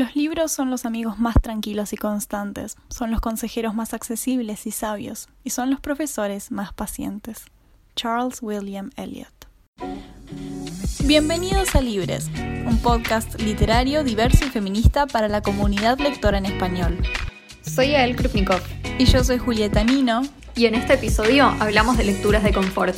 Los libros son los amigos más tranquilos y constantes, son los consejeros más accesibles y sabios, y son los profesores más pacientes. Charles William Eliot. Bienvenidos a Libres, un podcast literario diverso y feminista para la comunidad lectora en español. Soy Ael Krupnikov. Y yo soy Julieta Nino. Y en este episodio hablamos de lecturas de confort.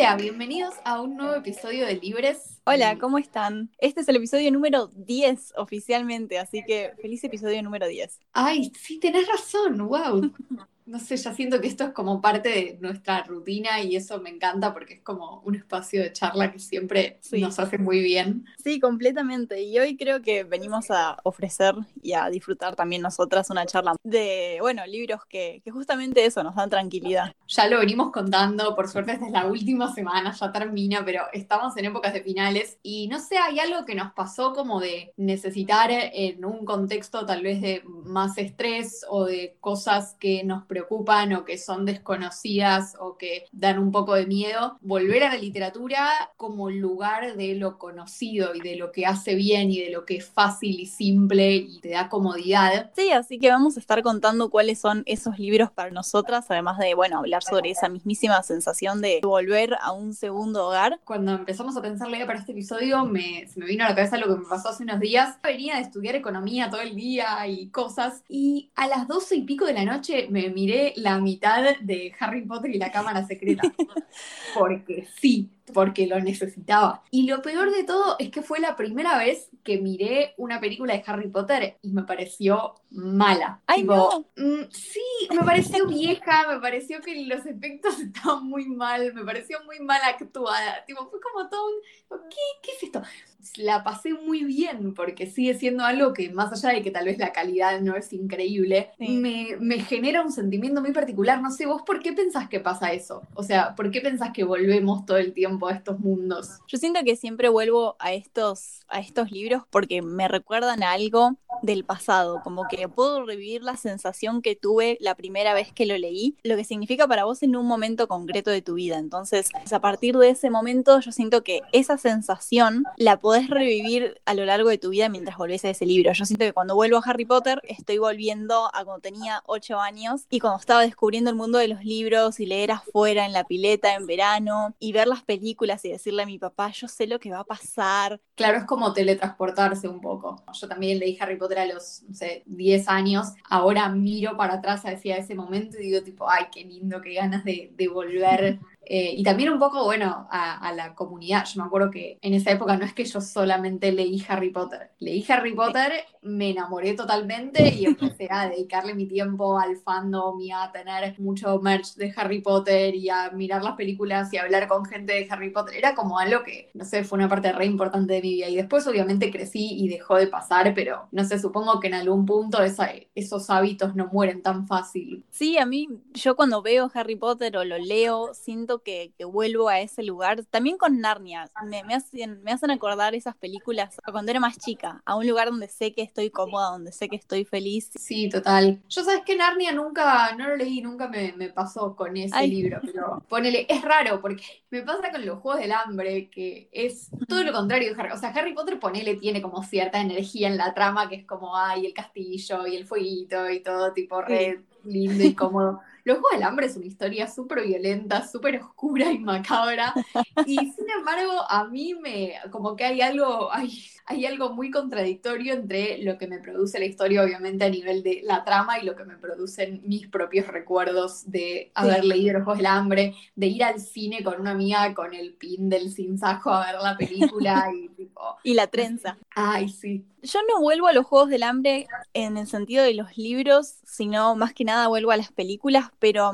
Hola, bienvenidos a un nuevo episodio de Libres. Hola, ¿cómo están? Este es el episodio número 10 oficialmente, así que feliz episodio número 10. Ay, sí, tenés razón, wow. no sé, ya siento que esto es como parte de nuestra rutina y eso me encanta porque es como un espacio de charla que siempre nos hace muy bien. Sí, completamente. Y hoy creo que venimos a ofrecer y a disfrutar también nosotras una charla de, bueno, libros que, que justamente eso nos dan tranquilidad. Ya lo venimos contando, por suerte desde la última semana, ya termina, pero estamos en épocas de finales y no sé, hay algo que nos pasó como de necesitar en un contexto tal vez de más estrés o de cosas que nos preocupan preocupan o que son desconocidas o que dan un poco de miedo, volver a la literatura como lugar de lo conocido y de lo que hace bien y de lo que es fácil y simple y te da comodidad. Sí, así que vamos a estar contando cuáles son esos libros para nosotras, además de, bueno, hablar sobre esa mismísima sensación de volver a un segundo hogar. Cuando empezamos a pensar para este episodio, me, se me vino a la cabeza lo que me pasó hace unos días. Venía de estudiar economía todo el día y cosas, y a las doce y pico de la noche me miré la mitad de Harry Potter y la Cámara Secreta. Porque sí, porque lo necesitaba. Y lo peor de todo es que fue la primera vez que miré una película de Harry Potter y me pareció mala. Ay, no. Mm, sí, me pareció vieja, me pareció que los efectos estaban muy mal, me pareció muy mal actuada. Tipo, fue como todo un... ¿Qué, ¿Qué es esto? La pasé muy bien porque sigue siendo algo que más allá de que tal vez la calidad no es increíble, me, me genera un sentimiento muy particular. No sé, vos, ¿por qué pensás que pasa eso? O sea, ¿por qué pensás que volvemos todo el tiempo a estos mundos? Yo siento que siempre vuelvo a estos, a estos libros porque me recuerdan a algo del pasado, como que puedo revivir la sensación que tuve la primera vez que lo leí, lo que significa para vos en un momento concreto de tu vida. Entonces, a partir de ese momento, yo siento que esa sensación la podés revivir a lo largo de tu vida mientras volvés a ese libro. Yo siento que cuando vuelvo a Harry Potter, estoy volviendo a cuando tenía 8 años y cuando estaba descubriendo el mundo de los libros y leer afuera en la pileta en verano y ver las películas y decirle a mi papá, yo sé lo que va a pasar. Claro, es como teletransportarse un poco. Yo también leí Harry Potter a los, no sé, 10 años, ahora miro para atrás hacia ese momento y digo tipo, ay, qué lindo, qué ganas de, de volver eh, y también un poco, bueno, a, la comunidad. Yo me acuerdo que en esa época no es que yo solamente leí Harry Potter. Leí Harry Potter, me enamoré totalmente y empecé a dedicarle mi tiempo al fandom y a tener mucho merch de Harry Potter y a mirar las películas y a hablar con gente de Harry Potter. Era como algo que, no sé, fue una parte re importante de mi vida. Y después obviamente crecí y dejó de pasar, pero no sé, supongo que en algún punto esos hábitos no mueren tan fácil. Sí, a mí, yo cuando veo Harry Potter o lo leo, siento que, vuelvo a ese lugar. También con Narnia, me, hacen, me hacen acordar esas películas cuando era más chica, a un lugar donde sé que estoy cómoda, donde sé que estoy feliz. Sí, total. Yo sabes que Narnia nunca, no lo leí, nunca me, pasó con ese libro, pero ponele, es raro porque me pasa con los Juegos del Hambre, que es todo lo contrario de Harry. O sea, Harry Potter, ponele, tiene como cierta energía en la trama, que es como, ay, el castillo y el fueguito y todo tipo re lindo y cómodo. Los Juegos del Hambre es una historia súper violenta, súper oscura y macabra. Y sin embargo, a mí me, como que hay algo, hay, hay algo muy contradictorio entre lo que me produce la historia, obviamente a nivel de la trama, y lo que me producen mis propios recuerdos de haber leído Los Juegos del Hambre, de ir al cine con una amiga con el pin del sinsajo a ver la película y tipo... Y la trenza. Ay, sí. Yo no vuelvo a los Juegos del Hambre en el sentido de los libros, sino más que nada vuelvo a las películas, pero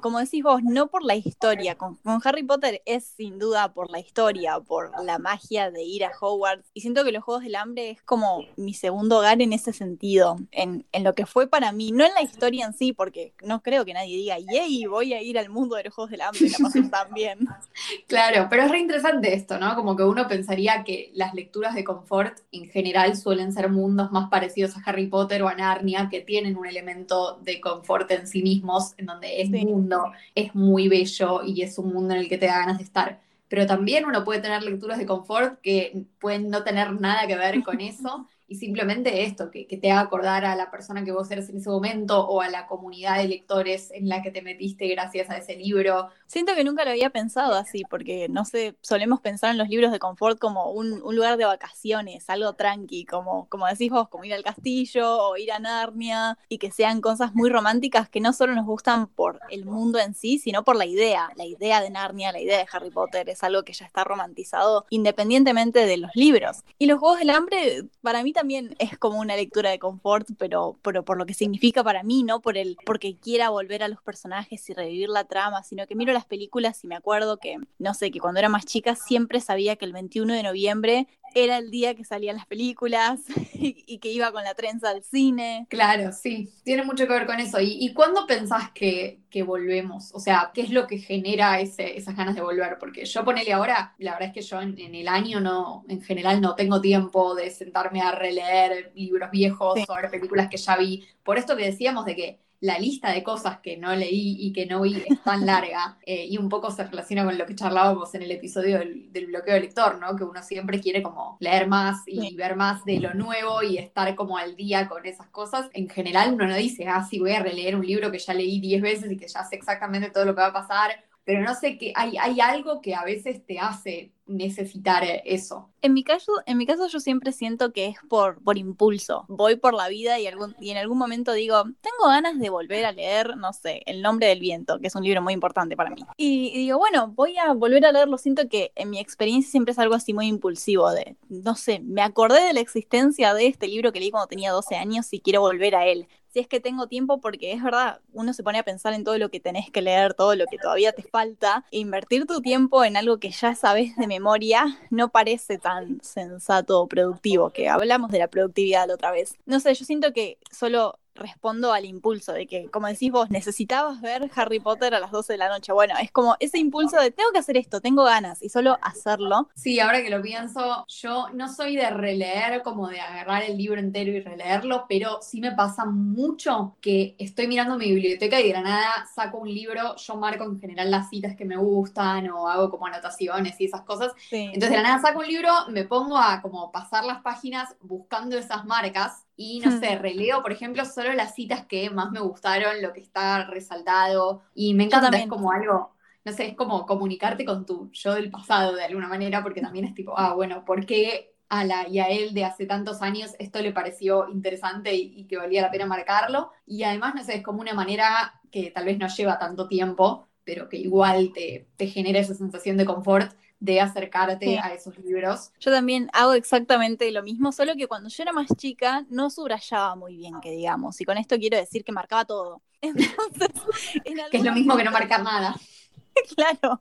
como decís vos, no por la historia. Con, Harry Potter es sin duda por la historia, por la magia de ir a Hogwarts. Y siento que los Juegos del Hambre es como mi segundo hogar en ese sentido, en, en lo que fue para mí, no en la historia en sí, porque no creo que nadie diga, yay, voy a ir al mundo de los Juegos del Hambre, la paso tan bien. Claro, pero es re interesante esto, ¿no? Como que uno pensaría que las lecturas de confort en general suelen ser mundos más parecidos a Harry Potter o a Narnia, que tienen un elemento de confort en sí mismos, en donde el mundo es muy bello y es un mundo en el que te da ganas de estar. Pero también uno puede tener lecturas de confort que pueden no tener nada que ver con eso y simplemente esto, que, te haga acordar a la persona que vos eres en ese momento o a la comunidad de lectores en la que te metiste gracias a ese libro. Siento que nunca lo había pensado así, porque no sé, solemos pensar en los libros de confort como un, lugar de vacaciones, algo tranqui, como, como decís vos, como ir al castillo o ir a Narnia, y que sean cosas muy románticas que no solo nos gustan por el mundo en sí, sino por la idea. La idea de Narnia, la idea de Harry Potter es algo que ya está romantizado independientemente de los libros. Y los Juegos del Hambre, para mí también es como una lectura de confort, pero, pero por lo que significa para mí, no por el porque quiera volver a los personajes y revivir la trama, sino que miro las películas y me acuerdo que, no sé, que cuando era más chica siempre sabía que el 21 de noviembre era el día que salían las películas y, que iba con la trenza al cine. Claro, sí, tiene mucho que ver con eso. ¿Y, y cuándo pensás que, que, volvemos? O sea, ¿qué es lo que genera ese, esas ganas de volver? Porque yo ponele ahora, la verdad es que yo en, el año no, en general no tengo tiempo de sentarme a releer libros viejos o ver películas que ya vi. Por esto que decíamos de que la lista de cosas que no leí y que no vi es tan larga eh, y un poco se relaciona con lo que charlábamos en el episodio del, bloqueo de lector, ¿no? Que uno siempre quiere como leer más y ver más de lo nuevo y estar como al día con esas cosas. En general uno no dice, ah, sí, voy a releer un libro que ya leí 10 veces y que ya sé exactamente todo lo que va a pasar pero no sé qué, hay, hay algo que a veces te hace necesitar eso. En mi caso, en mi caso yo siempre siento que es por, por impulso. Voy por la vida y, algún, y en algún momento digo, tengo ganas de volver a leer, no sé, El nombre del viento, que es un libro muy importante para mí. Y, y, digo, bueno, voy a volver a leerlo. Siento que en mi experiencia siempre es algo así muy impulsivo de, no sé, me acordé de la existencia de este libro que leí cuando tenía 12 años y quiero volver a él si es que tengo tiempo, porque es verdad, uno se pone a pensar en todo lo que tenés que leer, todo lo que todavía te falta, invertir tu tiempo en algo que ya sabes de memoria no parece tan sensato o productivo, que hablamos de la productividad la otra vez. No sé, yo siento que solo respondo al impulso de que, como decís vos, necesitabas ver Harry Potter a las 12 de la noche. Bueno, es como ese impulso de tengo que hacer esto, tengo ganas y solo hacerlo. Sí, ahora que lo pienso, yo no soy de releer, como de agarrar el libro entero y releerlo, pero sí me pasa mucho que estoy mirando mi biblioteca y de la nada saco un libro, yo marco en general las citas que me gustan o hago como anotaciones y esas cosas. Entonces de la nada saco un libro, me pongo a como pasar las páginas buscando esas marcas y no sé, releo, por ejemplo, solo las citas que más me gustaron, lo que está resaltado. Y me encanta, es como algo, no sé, es como comunicarte con tu yo del pasado de alguna manera, porque también es tipo, ah, bueno, ¿por qué a la y a él de hace tantos años esto le pareció interesante y, que valía la pena marcarlo? Y además, no sé, es como una manera que tal vez no lleva tanto tiempo, pero que igual te, te genera esa sensación de confort de acercarte a esos libros. Yo también hago exactamente lo mismo, solo que cuando yo era más chica no subrayaba muy bien, que digamos, y con esto quiero decir que marcaba todo. Entonces, que es lo mismo que no marcar nada. claro,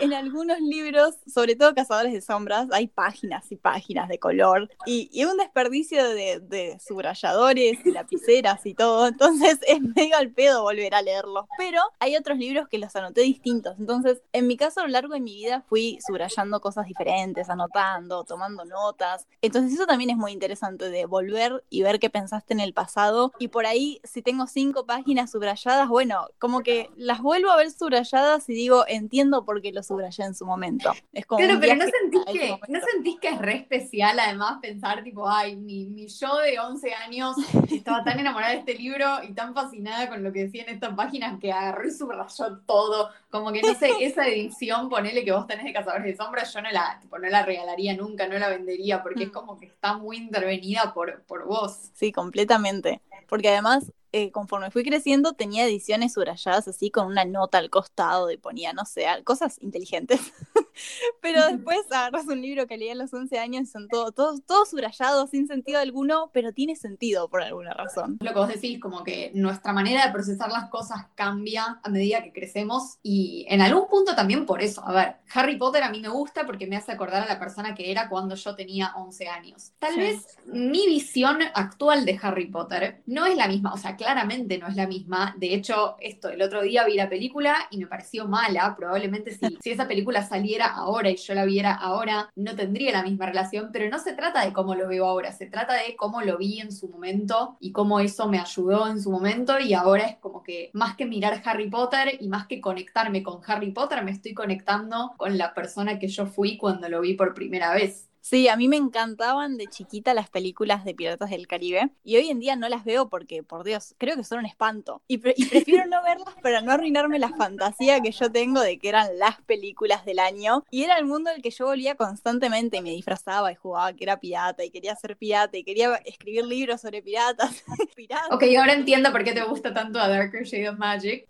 en algunos libros, sobre todo Cazadores de Sombras, hay páginas y páginas de color y, un desperdicio de, subrayadores y lapiceras y todo. Entonces es medio al pedo volver a leerlos. Pero hay otros libros que los anoté distintos. Entonces, en mi caso, a lo largo de mi vida fui subrayando cosas diferentes, anotando, tomando notas. Entonces, eso también es muy interesante de volver y ver qué pensaste en el pasado. Y por ahí, si tengo cinco páginas subrayadas, bueno, como que las vuelvo a ver subrayadas y digo, entiendo por qué lo subrayé en su momento. Es como pero no sentís, que, ¿no sentís que es re especial además pensar tipo, ay, mi, mi yo de 11 años estaba tan enamorada de este libro y tan fascinada con lo que decía en estas páginas que agarró y subrayó todo. Como que no sé, esa edición, ponele que vos tenés de Cazadores de Sombras, yo no la, tipo, no la regalaría nunca, no la vendería, porque es mm. como que está muy intervenida por, por vos. Sí, completamente. Porque además eh, conforme fui creciendo, tenía ediciones subrayadas así con una nota al costado y ponía, no sé, cosas inteligentes. pero después agarras un libro que leí a los 11 años y son todos todo, todo subrayados, sin sentido alguno, pero tiene sentido por alguna razón. Lo que vos decís, como que nuestra manera de procesar las cosas cambia a medida que crecemos y en algún punto también por eso. A ver, Harry Potter a mí me gusta porque me hace acordar a la persona que era cuando yo tenía 11 años. Tal vez mi visión actual de Harry Potter no es la misma, o sea, claramente no es la misma. De hecho, esto, el otro día vi la película y me pareció mala. Probablemente si, si esa película saliera ahora y yo la viera ahora, no tendría la misma relación, pero no se trata de cómo lo veo ahora, se trata de cómo lo vi en su momento y cómo eso me ayudó en su momento y ahora es como que más que mirar Harry Potter y más que conectarme con Harry Potter, me estoy conectando con la persona que yo fui cuando lo vi por primera vez. Sí, a mí me encantaban de chiquita las películas de Piratas del Caribe y hoy en día no las veo porque, por Dios, creo que son un espanto. Y, prefiero no verlas para no arruinarme la fantasía que yo tengo de que eran las películas del año. Y era el mundo al que yo volvía constantemente y me disfrazaba y jugaba que era pirata y quería ser pirata y quería escribir libros sobre piratas. piratas. Ok, ahora entiendo por qué te gusta tanto a Darker Shade of Magic.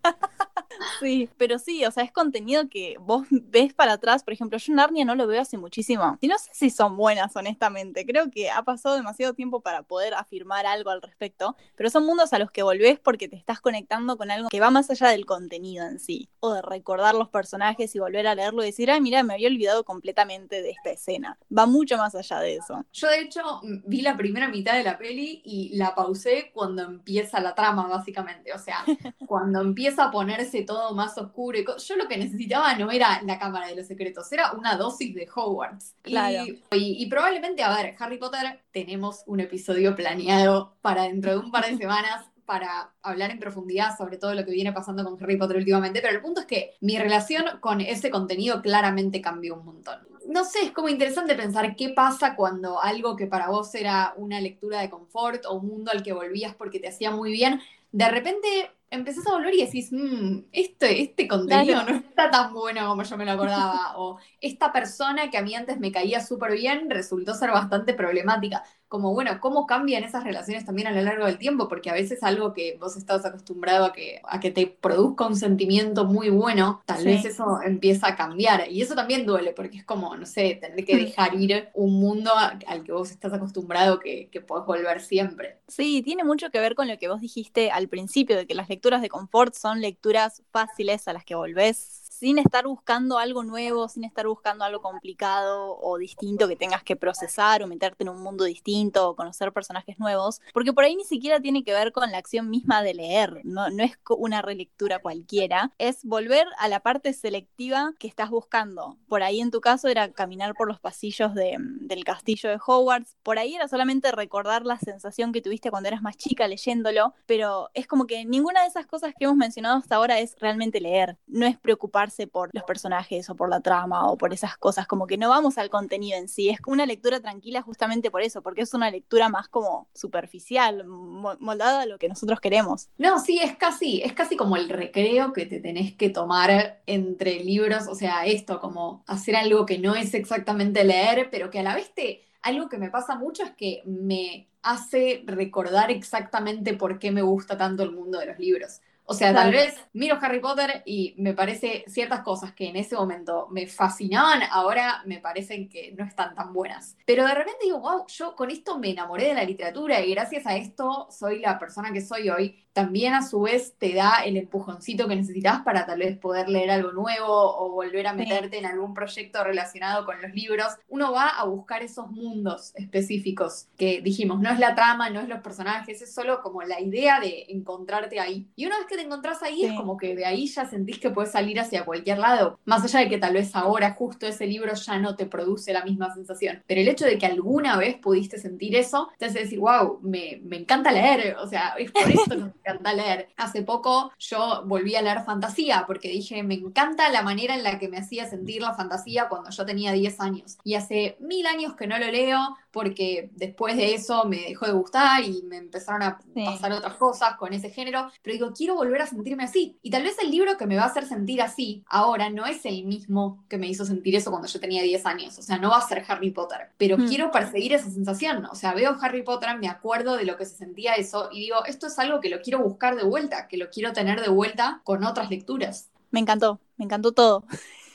sí, pero sí, o sea, es contenido que vos ves para atrás. Por ejemplo, yo Narnia no lo veo hace muchísimo. Y no sé si son buenas, honestamente. Creo que ha pasado demasiado tiempo para poder afirmar algo al respecto, pero son mundos a los que volvés porque te estás conectando con algo que va más allá del contenido en sí, o de recordar los personajes y volver a leerlo y decir, ay, mira, me había olvidado completamente de esta escena. Va mucho más allá de eso. Yo, de hecho, vi la primera mitad de la peli y la pausé cuando empieza la trama, básicamente. O sea, cuando empieza a ponerse todo más oscuro. Y yo lo que necesitaba no era la Cámara de los Secretos, era una dosis de Hogwarts. Claro. Y, probablemente, a ver, Harry Potter, tenemos un episodio planeado para dentro de un par de semanas para hablar en profundidad sobre todo lo que viene pasando con Harry Potter últimamente, pero el punto es que mi relación con ese contenido claramente cambió un montón. No sé, es como interesante pensar qué pasa cuando algo que para vos era una lectura de confort o un mundo al que volvías porque te hacía muy bien, de repente empezás a volver y decís, mmm, este, este contenido no está tan bueno como yo me lo acordaba, o esta persona que a mí antes me caía súper bien resultó ser bastante problemática como, bueno, cómo cambian esas relaciones también a lo largo del tiempo, porque a veces algo que vos estás acostumbrado a que, a que te produzca un sentimiento muy bueno, tal vez eso empieza a cambiar. Y eso también duele, porque es como, no sé, tener que dejar ir un mundo al que vos estás acostumbrado que, que podés volver siempre. Sí, tiene mucho que ver con lo que vos dijiste al principio, de que las lecturas de confort son lecturas fáciles a las que volvés sin estar buscando algo nuevo, sin estar buscando algo complicado o distinto que tengas que procesar o meterte en un mundo distinto o conocer personajes nuevos, porque por ahí ni siquiera tiene que ver con la acción misma de leer, no, es una relectura cualquiera, es volver a la parte selectiva que estás buscando. Por ahí en tu caso era caminar por los pasillos del castillo de Hogwarts, por ahí era solamente recordar la sensación que tuviste cuando eras más chica leyéndolo, pero es como que ninguna de esas cosas que hemos mencionado hasta ahora es realmente leer, no es preocuparse por los personajes o por la trama o por esas cosas, como que no vamos al contenido en sí, es una lectura tranquila justamente por eso, porque es una lectura más como superficial, moldada a lo que nosotros queremos. No, sí, es casi, es casi como el recreo que te tenés que tomar entre libros, o sea, esto, como hacer algo que no es exactamente leer, pero que a la vez te... Algo que me pasa mucho es que me hace recordar exactamente por qué me gusta tanto el mundo de los libros. O sea, tal vez miro Harry Potter y me parece ciertas cosas que en ese momento me fascinaban, ahora me parecen que no están tan buenas. Pero de repente digo, wow, yo con esto me enamoré de la literatura y gracias a esto soy la persona que soy hoy también a su vez te da el empujoncito que necesitas para tal vez poder leer algo nuevo o volver a meterte en algún proyecto relacionado con los libros. Uno va a buscar esos mundos específicos que dijimos, no es la trama, no es los personajes, es solo como la idea de encontrarte ahí. Y una vez que te encontrás ahí es como que de ahí ya sentís que puedes salir hacia cualquier lado, más allá de que tal vez ahora justo ese libro ya no te produce la misma sensación. Pero el hecho de que alguna vez pudiste sentir eso, te hace decir, wow, me, me encanta leer, o sea, es por esto leer. Hace poco yo volví a leer fantasía porque dije, me encanta la manera en la que me hacía sentir la fantasía cuando yo tenía 10 años. Y hace mil años que no lo leo porque después de eso me dejó de gustar y me empezaron a pasar otras cosas con ese género. Pero digo, quiero volver a sentirme así. Y tal vez el libro que me va a hacer sentir así ahora no es el mismo que me hizo sentir eso cuando yo tenía 10 años. O sea, no va a ser Harry Potter. Pero hmm. quiero perseguir esa sensación. O sea, veo Harry Potter, me acuerdo de lo que se sentía eso y digo, esto es algo que lo quiero buscar de vuelta, que lo quiero tener de vuelta con otras lecturas. Me encantó, me encantó todo.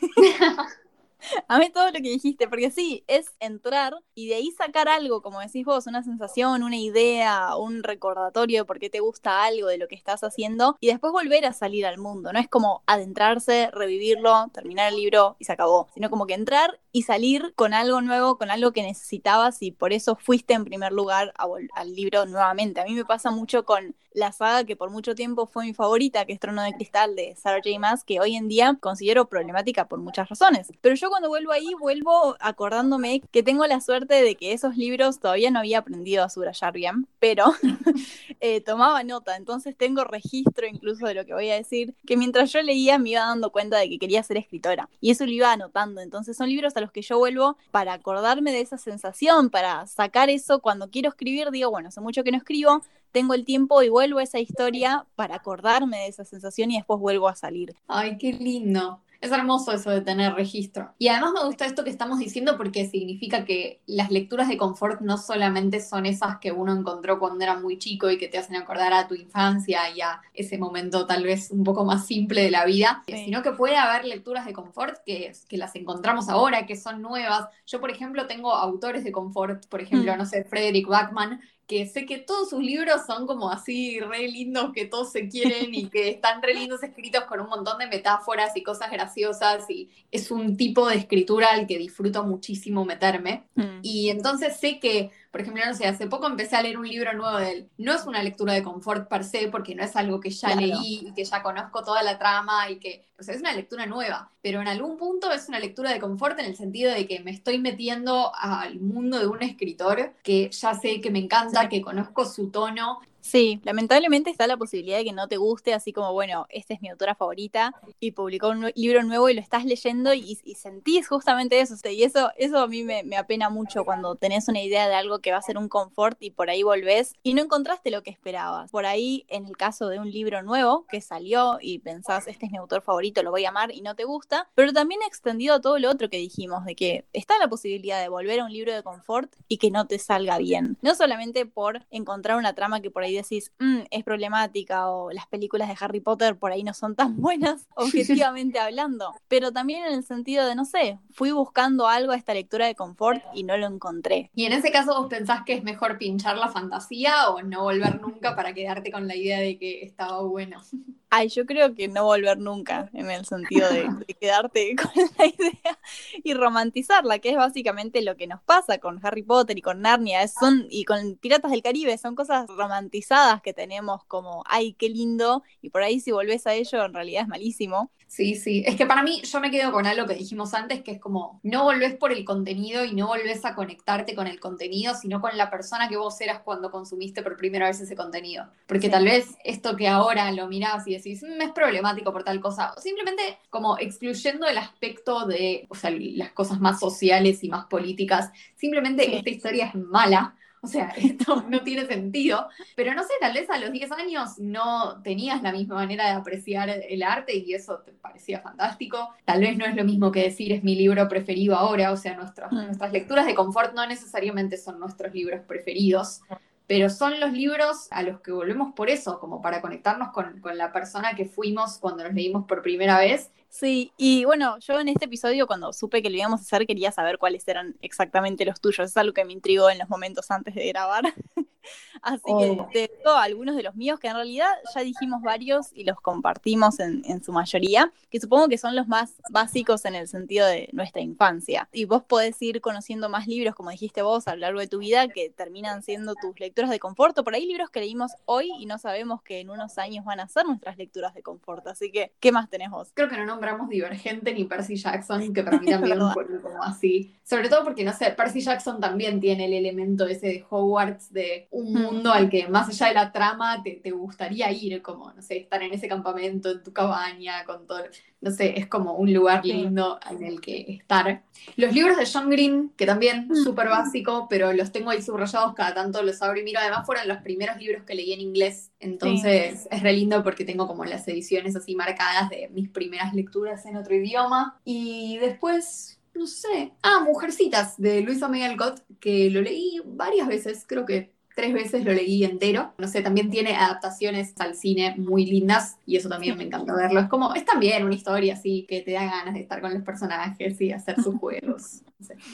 A mí todo lo que dijiste, porque sí, es entrar y de ahí sacar algo, como decís vos, una sensación, una idea, un recordatorio de por qué te gusta algo de lo que estás haciendo y después volver a salir al mundo. No es como adentrarse, revivirlo, terminar el libro y se acabó, sino como que entrar y salir con algo nuevo, con algo que necesitabas y por eso fuiste en primer lugar al libro nuevamente. A mí me pasa mucho con la saga que por mucho tiempo fue mi favorita, que es Trono de Cristal de Sarah J. Maas, que hoy en día considero problemática por muchas razones. Pero yo cuando vuelvo ahí, vuelvo acordándome que tengo la suerte de que esos libros todavía no había aprendido a subrayar bien, pero eh, tomaba nota, entonces tengo registro incluso de lo que voy a decir, que mientras yo leía me iba dando cuenta de que quería ser escritora. Y eso lo iba anotando, entonces son libros a los que yo vuelvo para acordarme de esa sensación, para sacar eso cuando quiero escribir, digo, bueno, hace mucho que no escribo, tengo el tiempo y vuelvo a esa historia para acordarme de esa sensación y después vuelvo a salir. Ay, qué lindo. Es hermoso eso de tener registro. Y además me gusta esto que estamos diciendo porque significa que las lecturas de confort no solamente son esas que uno encontró cuando era muy chico y que te hacen acordar a tu infancia y a ese momento tal vez un poco más simple de la vida, sino que puede haber lecturas de confort que, que las encontramos ahora, que son nuevas. Yo, por ejemplo, tengo autores de confort, por ejemplo, mm. no sé, Frederick Backman, que sé que todos sus libros son como así re lindos, que todos se quieren y que están re lindos escritos con un montón de metáforas y cosas graciosas y es un tipo de escritura al que disfruto muchísimo meterme. Mm. Y entonces sé que por ejemplo, no sé, hace poco empecé a leer un libro nuevo de él. No es una lectura de confort per se, porque no es algo que ya leí y que ya conozco toda la trama y que, o sea, es una lectura nueva, pero en algún punto es una lectura de confort en el sentido de que me estoy metiendo al mundo de un escritor que ya sé que me encanta, que conozco su tono Sí, lamentablemente está la posibilidad de que no te guste, así como, bueno, esta es mi autora favorita y publicó un libro nuevo y lo estás leyendo y, sentís justamente eso. Y eso, eso a mí me, apena mucho cuando tenés una idea de algo que va a ser un confort y por ahí volvés y no encontraste lo que esperabas. Por ahí, en el caso de un libro nuevo que salió y pensás, este es mi autor favorito, lo voy a amar y no te gusta, pero también extendido a todo lo otro que dijimos, de que está la posibilidad de volver a un libro de confort y que no te salga bien. No solamente por encontrar una trama que por ahí decís, mm, es problemática o las películas de Harry Potter por ahí no son tan buenas, objetivamente hablando, pero también en el sentido de, no sé, fui buscando algo a esta lectura de confort y no lo encontré. Y en ese caso vos pensás que es mejor pinchar la fantasía o no volver nunca para quedarte con la idea de que estaba bueno. Ay, yo creo que no volver nunca, en el sentido de, quedarte con la idea y romantizarla, que es básicamente lo que nos pasa con Harry Potter y con Narnia, son, y con Piratas del Caribe, son cosas romantizadas que tenemos como, ay, qué lindo, y por ahí si volvés a ello en realidad es malísimo. Sí, sí. Es que para mí, yo me quedo con algo que dijimos antes, que es como, no volvés por el contenido y no volvés a conectarte con el contenido, sino con la persona que vos eras cuando consumiste por primera vez ese contenido. Porque tal vez esto que ahora lo mirás y decís, mm, es problemático por tal cosa, o simplemente como excluyendo el aspecto de, o sea, las cosas más sociales y más políticas, simplemente esta historia es mala o sea, esto no tiene sentido. Pero no sé, tal vez a los 10 años no tenías la misma manera de apreciar el arte y eso te parecía fantástico. Tal vez no es lo mismo que decir es mi libro preferido ahora. O sea, nuestras, mm. nuestras lecturas de confort no necesariamente son nuestros libros preferidos pero son los libros a los que volvemos por eso, como para conectarnos con, con, la persona que fuimos cuando los leímos por primera vez Sí, y bueno, yo en este episodio cuando supe que lo íbamos a hacer quería saber cuáles eran exactamente los tuyos. Es algo que me intrigó en los momentos antes de grabar. Así que te digo algunos de los míos, que en realidad ya dijimos varios y los compartimos en, en, su mayoría, que supongo que son los más básicos en el sentido de nuestra infancia. Y vos podés ir conociendo más libros, como dijiste vos, a lo largo de tu vida, que terminan siendo tus lecturas de confort. Por ahí libros que leímos hoy y no sabemos que en unos años van a ser nuestras lecturas de confort. Así que, ¿qué más tenés vos? Creo que no nombramos Divergente ni Percy Jackson, que para mí también un como así. Sobre todo porque, no sé, Percy Jackson también tiene el elemento ese de Hogwarts, de un mm. mundo al que más allá de la trama te, te, gustaría ir, como, no sé, estar en ese campamento, en tu cabaña, con todo, no sé, es como un lugar lindo en el que estar. Los libros de John Green, que también mm. súper básico, pero los tengo ahí subrayados, cada tanto los abro y miro, además fueron los primeros libros que leí en inglés, entonces es re lindo porque tengo como las ediciones así marcadas de mis primeras lecturas en otro idioma. Y después no sé. Ah, Mujercitas de Luisa May Alcott, que lo leí varias veces, creo que tres veces lo leí entero. No sé, también tiene adaptaciones al cine muy lindas y eso también me encanta verlo. Es como, es también una historia así que te da ganas de estar con los personajes y hacer sus juegos.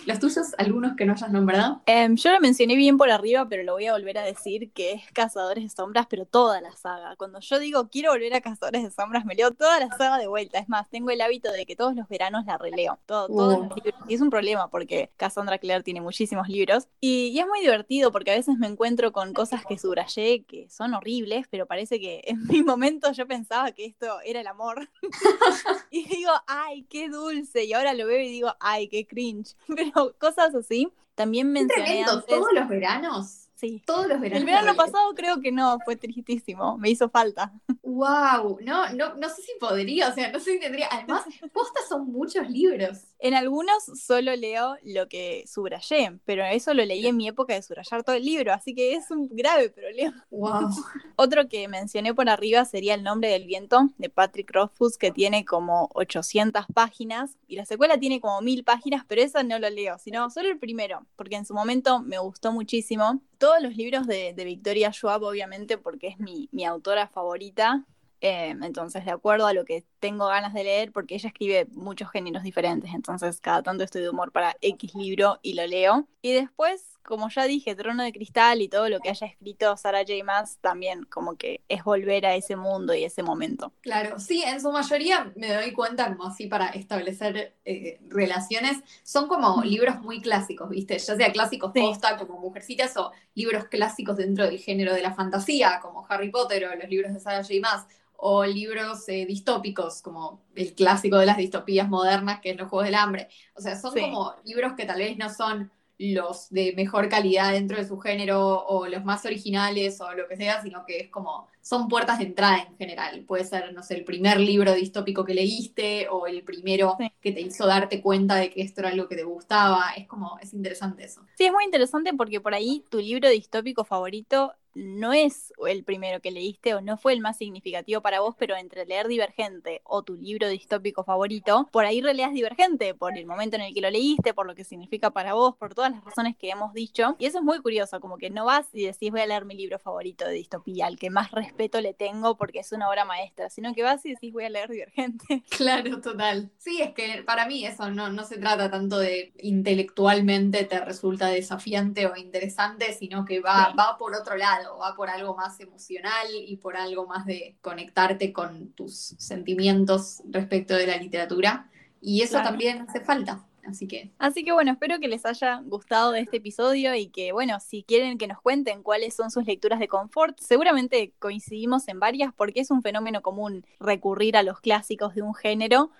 ¿Los tuyos, algunos que no hayas nombrado? Em, yo lo mencioné bien por arriba, pero lo voy a volver a decir, que es Cazadores de Sombras, pero toda la saga. Cuando yo digo quiero volver a Cazadores de Sombras, me leo toda la saga de vuelta. Es más, tengo el hábito de que todos los veranos la releo. Todo, todos los libros. Y es un problema porque Cassandra Clare tiene muchísimos libros. Y, y, es muy divertido porque a veces me encuentro con cosas que subrayé que son horribles, pero parece que en mi momento yo pensaba que esto era el amor. y digo, ay, qué dulce. Y ahora lo veo y digo, ay, qué cringe. Pero cosas así. También mencioné antes... todos los veranos Sí. Todos los veranos. El verano pasado creo que no, fue tristísimo, me hizo falta. Wow, no, no, no sé si podría, o sea, no sé si tendría. Además, postas son muchos libros. En algunos solo leo lo que subrayé, pero eso lo leí en mi época de subrayar todo el libro, así que es un grave problema. Wow. Otro que mencioné por arriba sería El nombre del viento de Patrick Rothfuss, que tiene como 800 páginas y la secuela tiene como 1000 páginas, pero esa no lo leo, sino solo el primero, porque en su momento me gustó muchísimo todos los libros de, Victoria Schwab, obviamente, porque es mi, mi autora favorita. Eh, entonces, de acuerdo a lo que tengo ganas de leer, porque ella escribe muchos géneros diferentes, entonces cada tanto estoy de humor para X libro y lo leo. Y después, como ya dije, Trono de Cristal y todo lo que haya escrito Sarah J. Maas, también como que es volver a ese mundo y ese momento. Claro, sí, en su mayoría me doy cuenta, como así para establecer eh, relaciones, son como libros muy clásicos, ¿viste? Ya sea clásicos posta, como Mujercitas, o libros clásicos dentro del género de la fantasía, como Harry Potter o los libros de Sarah J. Maas o libros eh, distópicos, como el clásico de las distopías modernas, que es Los Juegos del Hambre. O sea, son como libros que tal vez no son los de mejor calidad dentro de su género o los más originales o lo que sea, sino que es como, son puertas de entrada en general. Puede ser, no sé, el primer libro distópico que leíste o el primero que te hizo darte cuenta de que esto era algo que te gustaba. Es como, es interesante eso. Sí, es muy interesante porque por ahí tu libro distópico favorito no es el primero que leíste o no fue el más significativo para vos, pero entre leer Divergente o tu libro distópico favorito, por ahí releas Divergente, por el momento en el que lo leíste, por lo que significa para vos, por todas las razones que hemos dicho. Y eso es muy curioso, como que no vas y decís voy a leer mi libro favorito de distopía, al que más respeto le tengo porque es una obra maestra, sino que vas y decís voy a leer Divergente. Claro, total. Sí, es que para mí eso no, no se trata tanto de intelectualmente te resulta desafiante o interesante, sino que va, va por otro lado va por algo más emocional y por algo más de conectarte con tus sentimientos respecto de la literatura. Y eso también hace falta. Así que. Así que bueno, espero que les haya gustado este episodio y que, bueno, si quieren que nos cuenten cuáles son sus lecturas de confort, seguramente coincidimos en varias porque es un fenómeno común recurrir a los clásicos de un género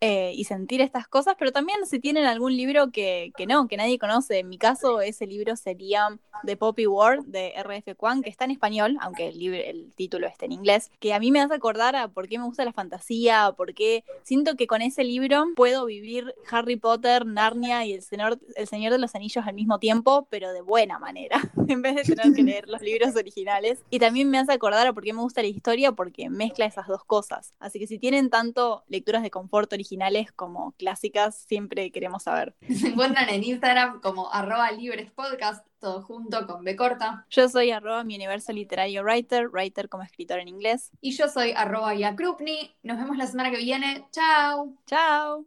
eh, y sentir estas cosas, pero también si tienen algún libro que, que, no, que nadie conoce. En mi caso, ese libro sería The Poppy World de R.F. Kwan, que está en español, aunque el, libro, el título esté en inglés, que a mí me hace acordar a por qué me gusta la fantasía, por qué siento que con ese libro puedo vivir Harry Potter, Narnia y el Señor, el Señor de los Anillos al mismo tiempo, pero de buena manera, en vez de tener que leer los libros originales. Y también me hace acordar a por qué me gusta la historia, porque mezcla esas dos cosas. Así que si tienen tanto lecturas de confort original, originales como clásicas, siempre queremos saber. Se encuentran en Instagram como arroba libres podcast, todo junto con B corta. Yo soy arroba mi universo literario writer, writer como escritor en inglés. Y yo soy arroba Yakrupni. Nos vemos la semana que viene. Chao. Chao.